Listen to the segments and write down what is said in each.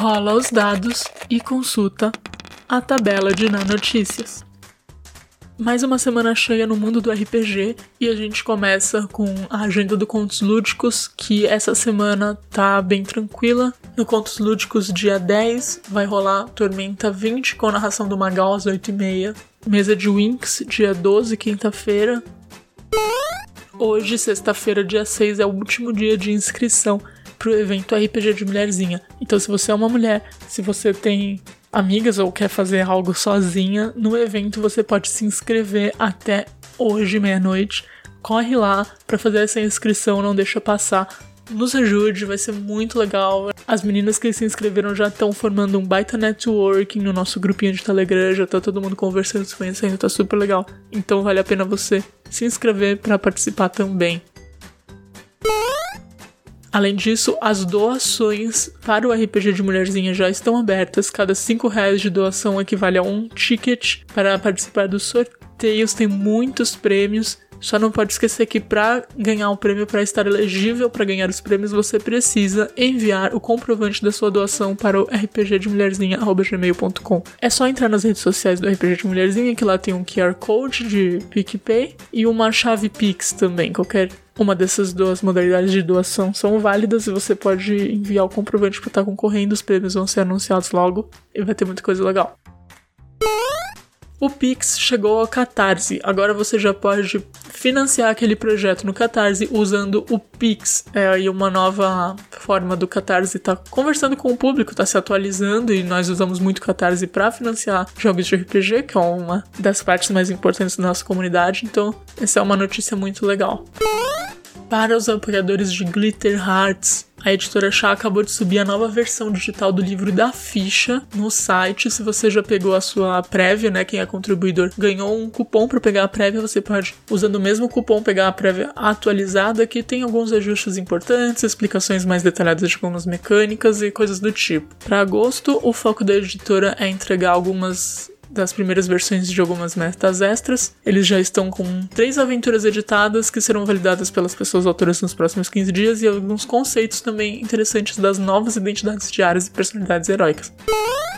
rola os dados e consulta a tabela de notícias. Mais uma semana cheia no mundo do RPG e a gente começa com a agenda do Contos Lúdicos, que essa semana tá bem tranquila. No Contos Lúdicos, dia 10, vai rolar Tormenta 20 com narração do Magal às 8h30. Mesa de Winx, dia 12, quinta-feira. Hoje, sexta-feira, dia 6, é o último dia de inscrição pro evento RPG de Mulherzinha. Então, se você é uma mulher, se você tem amigas ou quer fazer algo sozinha, no evento você pode se inscrever até hoje, meia-noite. Corre lá para fazer essa inscrição, não deixa passar. Nos ajude, vai ser muito legal. As meninas que se inscreveram já estão formando um baita networking no nosso grupinho de Telegram, já tá todo mundo conversando, se conhecendo, tá super legal. Então vale a pena você se inscrever para participar também. Além disso, as doações para o RPG de Mulherzinha já estão abertas. Cada 5 reais de doação equivale a um ticket para participar dos sorteios. Tem muitos prêmios. Só não pode esquecer que para ganhar o prêmio, para estar elegível para ganhar os prêmios, você precisa enviar o comprovante da sua doação para o rpgdemulherzinha.gmail.com. É só entrar nas redes sociais do RPG de Mulherzinha, que lá tem um QR Code de PicPay e uma chave Pix também. Qualquer uma dessas duas modalidades de doação são válidas e você pode enviar o comprovante para estar concorrendo. Os prêmios vão ser anunciados logo e vai ter muita coisa legal. O Pix chegou ao Catarse. Agora você já pode financiar aquele projeto no Catarse usando o Pix. É aí uma nova forma do Catarse estar tá conversando com o público, tá se atualizando e nós usamos muito o Catarse para financiar jogos de RPG, que é uma das partes mais importantes da nossa comunidade. Então, essa é uma notícia muito legal. Para os apoiadores de Glitter Hearts, a editora Chá acabou de subir a nova versão digital do livro da ficha no site. Se você já pegou a sua prévia, né, quem é contribuidor, ganhou um cupom para pegar a prévia, você pode, usando o mesmo cupom, pegar a prévia atualizada, que tem alguns ajustes importantes, explicações mais detalhadas de algumas mecânicas e coisas do tipo. Para agosto, o foco da editora é entregar algumas das primeiras versões de algumas metas extras. Eles já estão com três aventuras editadas que serão validadas pelas pessoas autoras nos próximos 15 dias e alguns conceitos também interessantes das novas identidades diárias e personalidades heróicas.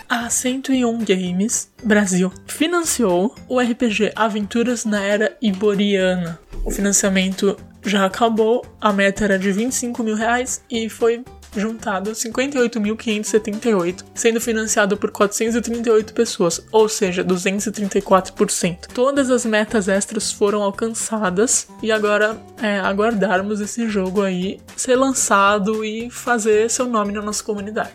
A 101 Games Brasil financiou o RPG Aventuras na Era Iboriana. O financiamento já acabou, a meta era de 25 mil reais e foi juntado 58.578, sendo financiado por 438 pessoas, ou seja, 234%. Todas as metas extras foram alcançadas e agora é aguardarmos esse jogo aí ser lançado e fazer seu nome na nossa comunidade.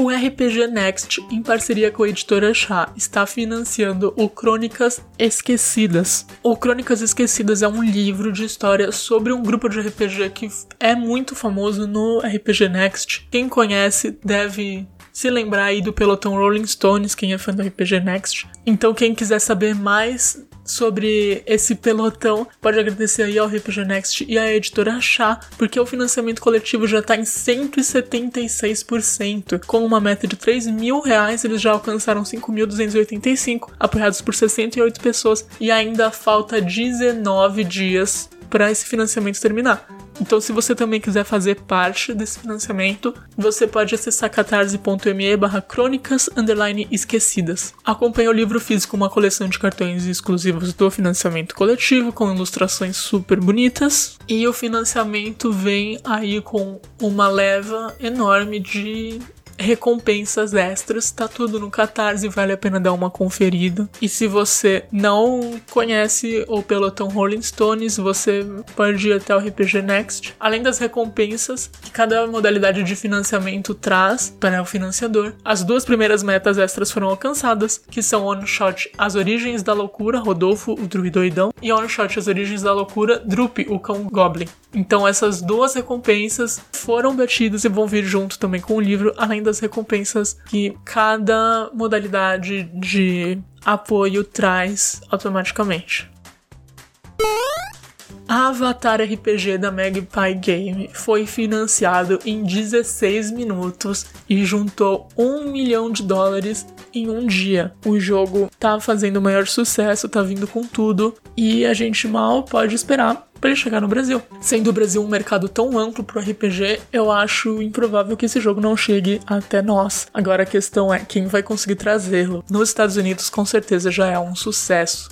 O RPG Next, em parceria com a editora Chá, está financiando o Crônicas Esquecidas. O Crônicas Esquecidas é um livro de história sobre um grupo de RPG que é muito famoso no RPG Next. Quem conhece deve se lembrar aí do pelotão Rolling Stones, quem é fã do RPG Next. Então, quem quiser saber mais sobre esse pelotão, pode agradecer aí ao RPG Next e à editora Chá, porque o financiamento coletivo já está em 176%. Com uma meta de 3 mil reais, eles já alcançaram 5.285, apoiados por 68 pessoas, e ainda falta 19 dias para esse financiamento terminar. Então, se você também quiser fazer parte desse financiamento, você pode acessar catarse.me barra crônicas esquecidas. Acompanhe o livro físico, uma coleção de cartões exclusivos do financiamento coletivo, com ilustrações super bonitas. E o financiamento vem aí com uma leva enorme de recompensas extras, tá tudo no Catarse, vale a pena dar uma conferida. E se você não conhece o pelotão Rolling Stones, você pode ir até o RPG Next. Além das recompensas que cada modalidade de financiamento traz para o financiador, as duas primeiras metas extras foram alcançadas, que são One Shot As Origens da Loucura, Rodolfo, o druidoidão, e One Shot As Origens da Loucura, Drup, o cão Goblin. Então essas duas recompensas foram batidas e vão vir junto também com o livro, além das recompensas que cada modalidade de apoio traz automaticamente. Avatar RPG da Magpie Game foi financiado em 16 minutos e juntou um milhão de dólares em um dia. O jogo tá fazendo o maior sucesso, tá vindo com tudo e a gente mal pode esperar para ele chegar no Brasil. Sendo o Brasil um mercado tão amplo pro RPG, eu acho improvável que esse jogo não chegue até nós. Agora a questão é quem vai conseguir trazê-lo. Nos Estados Unidos, com certeza já é um sucesso.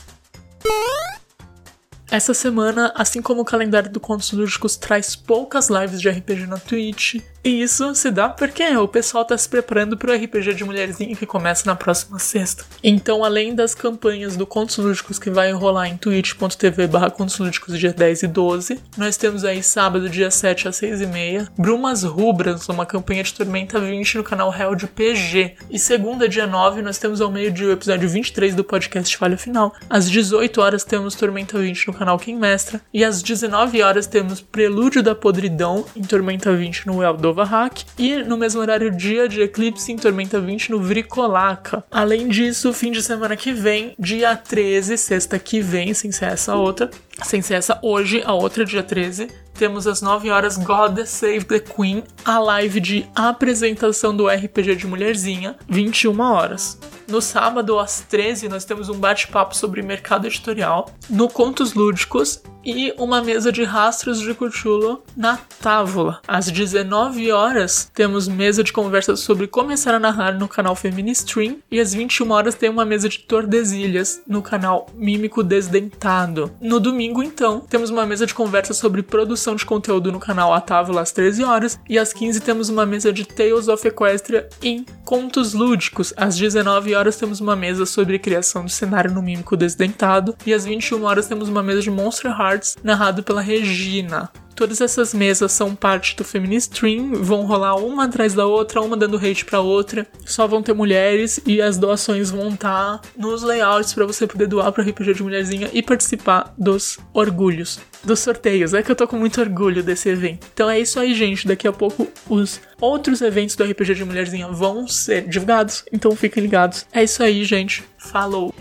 Essa semana, assim como o calendário do Contos Lúdicos traz poucas lives de RPG na Twitch, e isso se dá porque o pessoal tá se preparando pro RPG de mulherzinha que começa na próxima sexta. Então, além das campanhas do Contos Lúdicos que vai rolar em twitch.tv barra Contos Lúdicos dia 10 e 12, nós temos aí sábado, dia 7 às 6 e meia, Brumas Rubras, uma campanha de Tormenta 20 no canal Real de PG. E segunda, dia 9, nós temos ao meio-dia o episódio 23 do podcast Falha Final. Às 18 horas temos Tormenta 20 no canal Quem Mestra. E às 19 horas temos Prelúdio da Podridão em Tormenta 20 no Eldor Moldova Hack e no mesmo horário dia de Eclipse em Tormenta 20 no Vricolaca. Além disso, fim de semana que vem, dia 13, sexta que vem, sem ser essa outra, sem ser essa hoje, a outra dia 13, temos às 9 horas God Save the Queen, a live de apresentação do RPG de Mulherzinha, 21 horas. No sábado, às 13, nós temos um bate-papo sobre mercado editorial. No Contos Lúdicos, e uma mesa de rastros de Cthulhu na Távola. Às 19 horas, temos mesa de conversa sobre começar a narrar no canal Feministream e às 21 horas tem uma mesa de Tordesilhas no canal Mímico Desdentado. No domingo, então, temos uma mesa de conversa sobre produção de conteúdo no canal A Távola às 13 horas e às 15 temos uma mesa de Tales of Equestria em Contos Lúdicos. Às 19 horas temos uma mesa sobre criação de cenário no Mímico Desdentado e às 21 horas temos uma mesa de Monster Heart narrado pela Regina. Todas essas mesas são parte do Feminist Stream, vão rolar uma atrás da outra, uma dando hate pra outra. Só vão ter mulheres e as doações vão estar tá nos layouts para você poder doar para RPG de Mulherzinha e participar dos orgulhos, dos sorteios. É que eu tô com muito orgulho desse evento. Então é isso aí, gente. Daqui a pouco os outros eventos do RPG de Mulherzinha vão ser divulgados, então fiquem ligados. É isso aí, gente. Falou!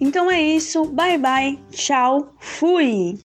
Então é isso, bye bye, tchau, fui!